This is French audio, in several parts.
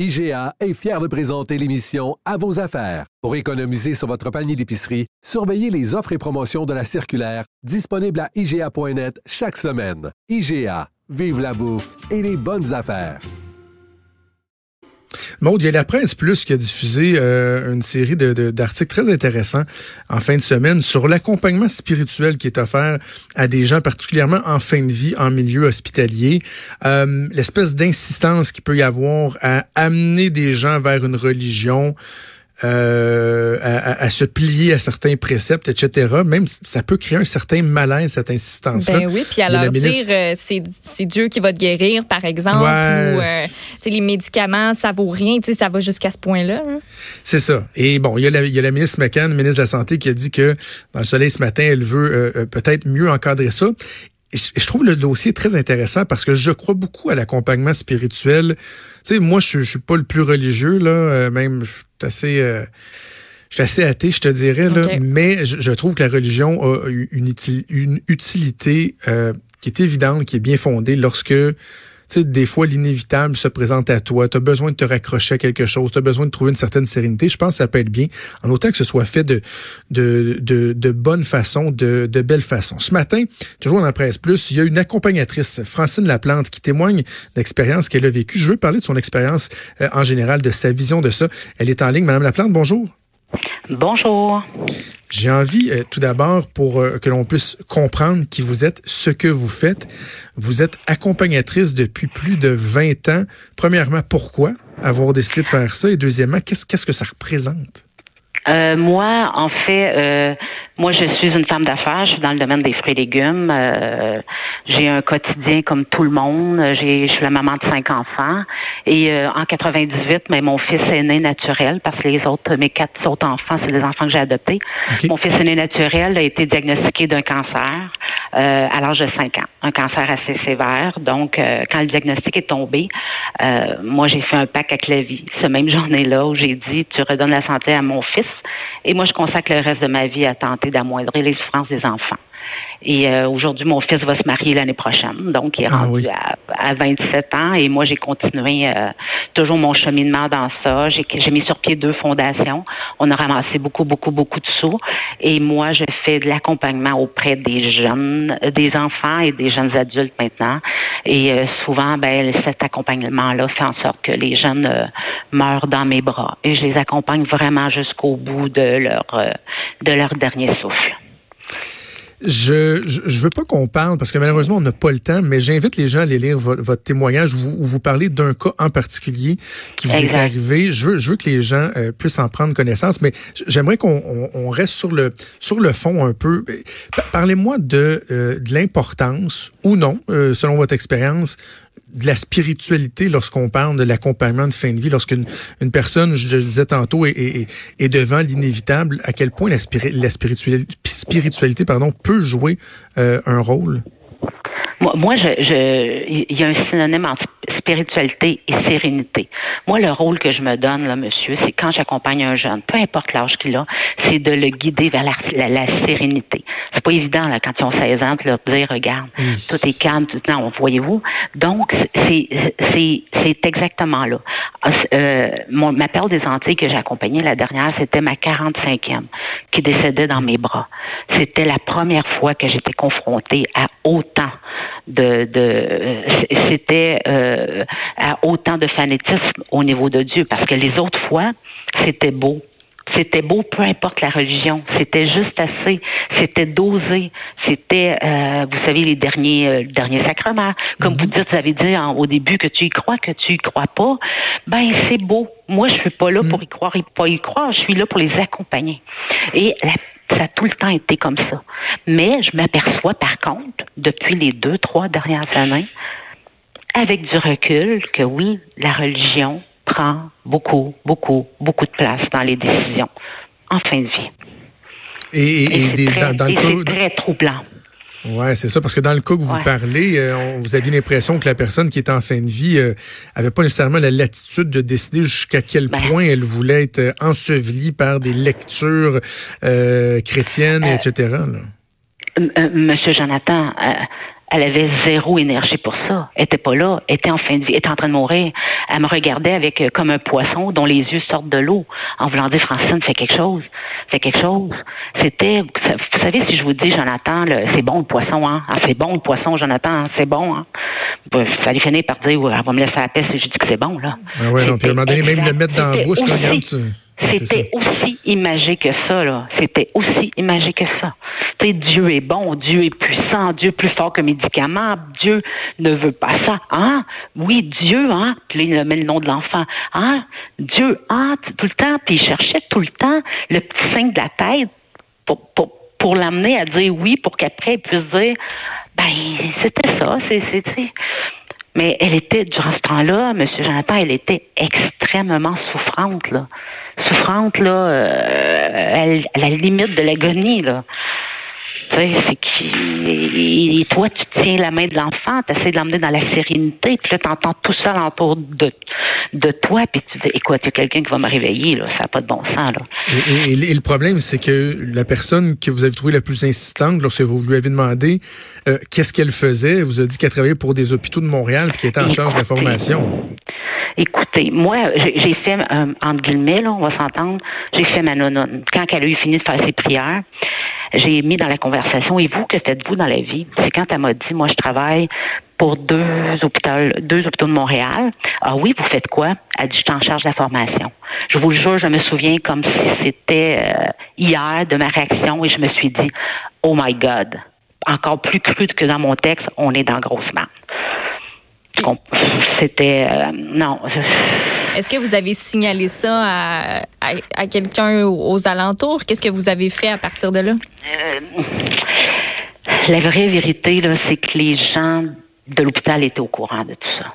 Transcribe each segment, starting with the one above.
IGA est fier de présenter l'émission À vos affaires. Pour économiser sur votre panier d'épicerie, surveillez les offres et promotions de la circulaire disponible à IGA.net chaque semaine. IGA, vive la bouffe et les bonnes affaires. Maud, il y a la presse plus qui a diffusé euh, une série d'articles très intéressants en fin de semaine sur l'accompagnement spirituel qui est offert à des gens, particulièrement en fin de vie, en milieu hospitalier. Euh, l'espèce d'insistance qu'il peut y avoir à amener des gens vers une religion. Euh, à, se plier à certains préceptes, etc. Même ça peut créer un certain malaise, cette insistance-là. Ben oui, puis à leur dire euh, c'est Dieu qui va te guérir, par exemple, ou euh, les médicaments, ça vaut rien, ça va jusqu'à ce point-là. Hein? C'est ça. Et bon, il y, a la, il y a la ministre McCann, ministre de la Santé, qui a dit que dans le soleil ce matin, elle veut peut-être mieux encadrer ça je trouve le dossier très intéressant parce que je crois beaucoup à l'accompagnement spirituel. Tu sais, moi, je, je suis pas le plus religieux, là, euh, même, je suis assez... Euh, je suis assez athée, je te dirais, là, mais je, trouve que la religion a une, une utilité euh, qui est évidente, qui est bien fondée lorsque des fois, l'inévitable se présente à toi. Tu as besoin de te raccrocher à quelque chose. Tu as besoin de trouver une certaine sérénité. Je pense que ça peut être bien, en autant que ce soit fait de, de, de, de bonne façon, de, de belle façon. Ce matin, toujours dans la presse plus, il y a une accompagnatrice, Francine Laplante, qui témoigne d'expérience qu'elle a vécue. Je veux parler de son expérience euh, en général, de sa vision de ça. Elle est en ligne. Madame Laplante, bonjour. Bonjour. J'ai envie, euh, tout d'abord, pour euh, que l'on puisse comprendre qui vous êtes, ce que vous faites. Vous êtes accompagnatrice depuis plus de 20 ans. Premièrement, pourquoi avoir décidé de faire ça? Et deuxièmement, qu'est-ce, qu'est-ce que ça représente? Euh, moi, en fait, moi, je suis une femme d'affaires. Je suis dans le domaine des fruits et légumes. Euh, j'ai un quotidien comme tout le monde. J'ai, je suis la maman de cinq enfants. Et euh, en 98, mais mon fils est né naturel parce que les autres, mes quatre autres enfants, c'est des enfants que j'ai adoptés. Mon fils est né naturel a été diagnostiqué d'un cancer euh, à l'âge de 5 ans, un cancer assez sévère. Donc, quand le diagnostic est tombé, moi, j'ai fait un pack avec la vie. Ce même journée-là où j'ai dit, tu redonnes la santé à mon fils. Et moi, je consacre le reste de ma vie à tenter d'amoindrir les souffrances des enfants. Et euh, aujourd'hui, mon fils va se marier l'année prochaine. Donc, il est ah rendu à, 27 ans. Et moi, j'ai continué euh, toujours mon cheminement dans ça. J'ai mis sur pied deux fondations. On a ramassé beaucoup, beaucoup, beaucoup de sous. Et moi, je fais de l'accompagnement auprès des jeunes, des enfants et des jeunes adultes maintenant. Et euh, souvent, ben, cet accompagnement-là fait en sorte que les jeunes meurent dans mes bras. Et je les accompagne vraiment jusqu'au bout de leur, de leur dernier souffle. Je, je, veux pas qu'on parle parce que malheureusement on n'a pas le temps, mais j'invite les gens à aller lire votre, témoignage où vous, parlez d'un cas en particulier qui vous est arrivé. Je veux, je veux que les gens euh, puissent en prendre connaissance, mais j'aimerais qu'on on, reste sur le sur le fond un peu. Parlez-moi de, euh, de l'importance ou non, euh, selon votre expérience, de la spiritualité lorsqu'on parle de l'accompagnement de fin de vie, lorsqu'une une personne, je le disais tantôt, est, est, devant l'inévitable, à quel point la, la spiritualité, spiritualité pardon, peut jouer euh, un rôle? Moi, je, il y a un synonyme entre spiritualité et sérénité. Moi, le rôle que je me donne, monsieur, c'est quand j'accompagne un jeune, peu importe l'âge qu'il a, c'est de le guider vers la, la, sérénité. C'est pas évident, là, quand ils ont 16 ans, de leur dire, regarde, tout est calme, tout, non, voyez-vous? Donc, c'est, c'est, c'est exactement là. Euh, mon, ma père des Antilles que j'ai accompagnée la dernière, c'était ma 45e qui décédait dans mes bras. C'était la première fois que j'étais confrontée à autant de, de c'était euh, à autant de fanatisme au niveau de Dieu parce que les autres fois c'était beau c'était beau, peu importe la religion. C'était juste assez. C'était dosé. C'était, euh, vous savez, les derniers, euh, derniers sacrements. Comme vous mhm. dites, vous avez dit au début que tu y crois, que tu y crois pas. Ben, c'est beau. Moi, je suis pas là pour mhm. y croire et pas y croire. Je suis là pour les accompagner. Et la ça a tout le temps été comme ça. Mais je m'aperçois, par contre, depuis les deux, trois dernières années, avec du recul, que oui, la religion prend beaucoup, beaucoup, beaucoup de place dans les décisions en fin de vie. Et, c'est très troublant. Ouais, c'est ça, parce que dans le cas que vous parlez, euh, vous aviez l'impression que la personne qui était en fin de vie euh, avait pas nécessairement la latitude de décider jusqu'à quel ben. point elle voulait être euh, ensevelie par des lectures chrétiennes, etc. Monsieur Jonathan, elle avait zéro énergie pour ça. Elle était pas là. Elle était en fin de vie. Elle était en train de mourir. Elle me regardait avec euh, comme un poisson dont les yeux sortent de l'eau en voulant dire Francine, fais quelque chose. Fais quelque chose. C'était, vous savez, si je vous dis, Jonathan, c'est bon le poisson, hein? Ah, c'est bon le poisson, Jonathan, hein? c'est bon, hein? Ben, fallait finir par dire, ouais, elle va me laisser la paix si je dis que c'est bon, là. Ah ouais, non, puis à un moment donné, même le mettre dans la bouche, regarde, tu... C'était aussi imagé que ça, là. C'était aussi imagé que ça. Tu sais, Dieu est bon, Dieu est puissant, Dieu est plus fort que médicament, Dieu ne veut pas ça. Hein? Oui, Dieu, hein? Puis il met le nom de l'enfant. Hein? Dieu, hein? Tout le temps, puis il cherchait tout le temps le petit signe de la tête pour, pour, pour l'amener à dire oui, pour qu'après il puisse dire, ben, c'était ça, c'est, c'est, mais elle était, durant ce temps-là, M. Jonathan, elle était extrêmement souffrante, là. Souffrante, là, euh, à la limite de l'agonie, là. Tu sais, c'est qui. Et toi, tu tiens la main de l'enfant, tu essaies de l'emmener dans la sérénité, puis là, tu entends tout ça autour de, de toi, puis tu dis, écoute, il y a quelqu'un qui va me réveiller, là, ça n'a pas de bon sens. Là. Et, le problème, c'est que la personne que vous avez trouvée la plus insistante, lorsque vous lui avez demandé euh, qu'est-ce qu'elle faisait, elle vous a dit qu'elle travaillait pour des hôpitaux de Montréal, puis qu'elle était en charge de la formation. Écoutez, moi, j'ai fait, euh, entre guillemets, là, on va s'entendre, j'ai fait ma nonne. Quand elle a eu fini de faire ses prières, j'ai mis dans la conversation, et vous, que faites-vous dans la vie? C'est quand elle m'a dit, moi, je travaille pour deux hôpitaux, deux hôpitaux de Montréal. Ah oui, vous faites quoi? Elle dit, je suis en charge de la formation. Je vous le jure, je me souviens comme si c'était euh, hier de ma réaction et je me suis dit, oh my God. Encore plus cru que dans mon texte, on est dans grosse. C'était, euh, non. Est-ce que vous avez signalé ça à, quelqu'un aux alentours? Qu'est-ce que vous avez fait à partir de là? Euh, la vraie vérité, c'est que les gens de l'hôpital étaient au courant de tout ça.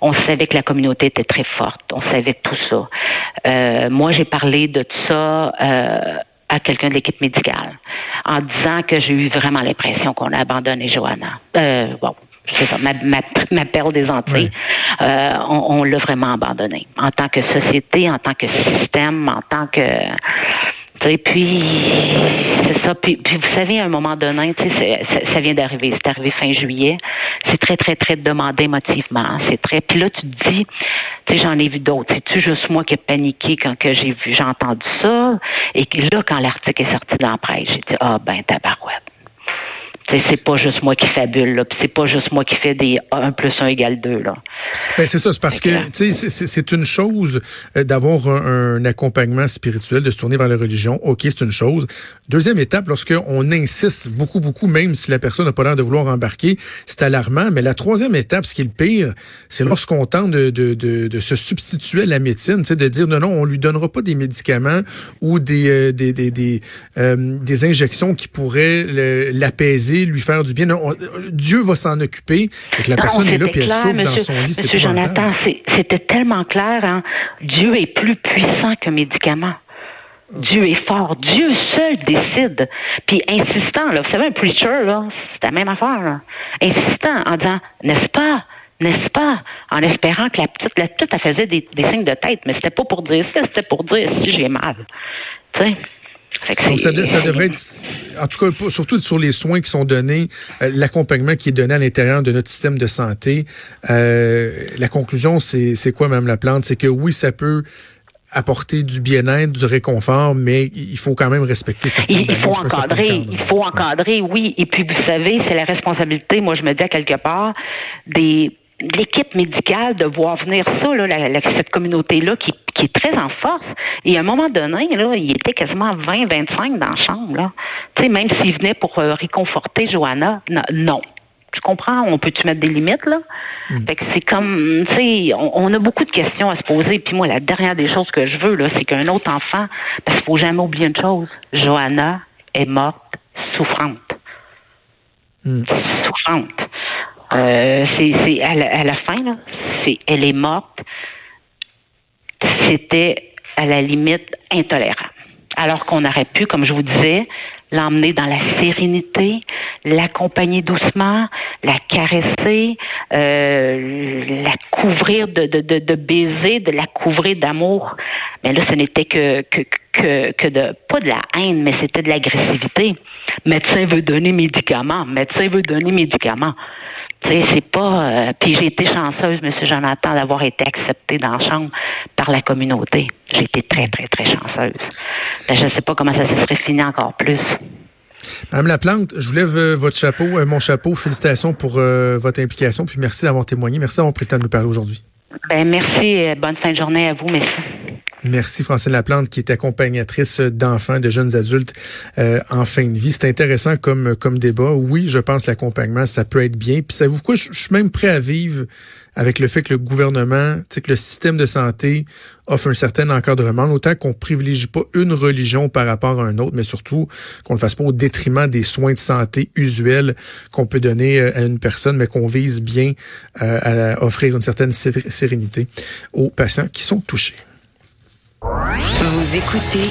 On savait que la communauté était très forte. On savait tout ça. Euh, moi, j'ai parlé de tout ça à quelqu'un de l'équipe médicale en disant que j'ai eu vraiment l'impression qu'on a abandonné Johanna. bon, c'est ça, ma, ma, perle des Antilles, euh, on, l'a vraiment abandonné. En tant que société, en tant que système, en tant que et puis, c'est ça. Puis, vous savez, à un moment donné, ça, ça vient d'arriver. C'est arrivé fin juillet. C'est très, très, très demandé émotivement. C'est très. Puis là, tu te dis, tu sais, j'en ai vu d'autres. C'est-tu juste moi qui ai paniqué quand que j'ai vu, j'ai entendu ça? Et là, quand l'article est sorti dans la presse, j'ai dit, ah, ben, tabarouette. C'est pas juste moi qui fabule, là. C'est pas juste moi qui fais des 1 plus 1 égale 2, là. Ben c'est ça, c'est parce que, c'est une chose euh, d'avoir un, accompagnement spirituel, de se tourner vers la religion. OK, c'est une chose. Deuxième étape, lorsqu'on insiste beaucoup, beaucoup, même si la personne n'a pas l'air de vouloir embarquer, c'est alarmant. Mais la troisième étape, ce qui est le pire, c'est lorsqu'on tente de, de, de, se substituer à la médecine, de dire non, non, on lui donnera pas des médicaments ou des, euh, des, des, des, euh, des injections qui pourraient l'apaiser lui faire du bien. Dieu va s'en occuper et que la personne est là puis elle souffre dans son lit. C'était Jonathan, c'était tellement clair. Hein? Dieu est plus puissant que médicament. Dieu est fort. Dieu seul décide. Puis insistant, là, vous savez, un preacher, là, c'est la même affaire. Insistant en disant, n'est-ce pas? N'est-ce pas? En espérant que la petite, la petite, elle faisait des, des signes de tête, mais c'était pas pour dire ça, c'était pour dire si j'ai mal. Tu sais? Donc, ça, devrait être, en tout cas, surtout sur les soins qui sont donnés, euh, l'accompagnement qui est donné à l'intérieur de notre système de santé. Euh, la conclusion, c'est quoi, Mme Laplante? C'est que oui, ça peut apporter du bien-être, du réconfort, mais il faut quand même respecter certaines il faut encadrer, il faut encadrer, oui. Et puis, vous savez, c'est la responsabilité, moi, je me dis à quelque part, des l'équipe médicale de voir venir ça, là, cette communauté-là qui, qui, est très en force. Et à un moment donné, là, il était quasiment 20-25 dans la chambre. Là. Tu sais, même s'il venait pour euh, réconforter Johanna, non. Tu comprends? On peut-tu mettre des limites, là? Mm. Fait que c'est comme, tu sais, on, a beaucoup de questions à se poser. Puis moi, la dernière des choses que je veux, là, c'est qu'un autre enfant, parce qu'il faut jamais oublier une chose. Johanna est morte souffrante. Mm. Souffrante. Euh, c'est à, la fin, là, c'est elle est morte. C'était à la limite intolérable. Alors qu'on aurait pu, comme je vous disais, l'emmener dans la sérénité, l'accompagner doucement, la caresser, euh, la couvrir de, de, de, baisers, de la couvrir d'amour. Mais là, ce n'était que, que, que, que de, pas de la haine, mais c'était de l'agressivité. Médecin veut donner médicaments. Médecin veut donner médicaments. Tu sais, c'est pas. Euh, puis j'ai été chanceuse, M. Jonathan, d'avoir été acceptée dans la chambre par la communauté. J'ai été très, très, très chanceuse. Ben, je ne sais pas comment ça se serait fini encore plus. Madame Laplante, je vous lève euh, votre chapeau, euh, mon chapeau. Félicitations pour votre implication, puis merci d'avoir témoigné. Merci d'avoir pris le temps de nous parler aujourd'hui. Ben, merci. Bonne fin de journée à vous. Merci. Merci Francine Laplante qui est accompagnatrice d'enfants, de jeunes adultes euh, en fin de vie. C'est intéressant comme comme débat. Oui, je pense l'accompagnement ça peut être bien. Puis savez-vous quoi, je, suis même prêt à vivre avec le fait que le gouvernement, que le système de santé offre un certain encadrement, autant qu'on privilégie pas une religion par rapport à un autre, mais surtout qu'on ne le fasse pas au détriment des soins de santé usuels qu'on peut donner euh, à une personne, mais qu'on vise bien euh, à offrir une certaine sérénité aux patients qui sont touchés. Vous écoutez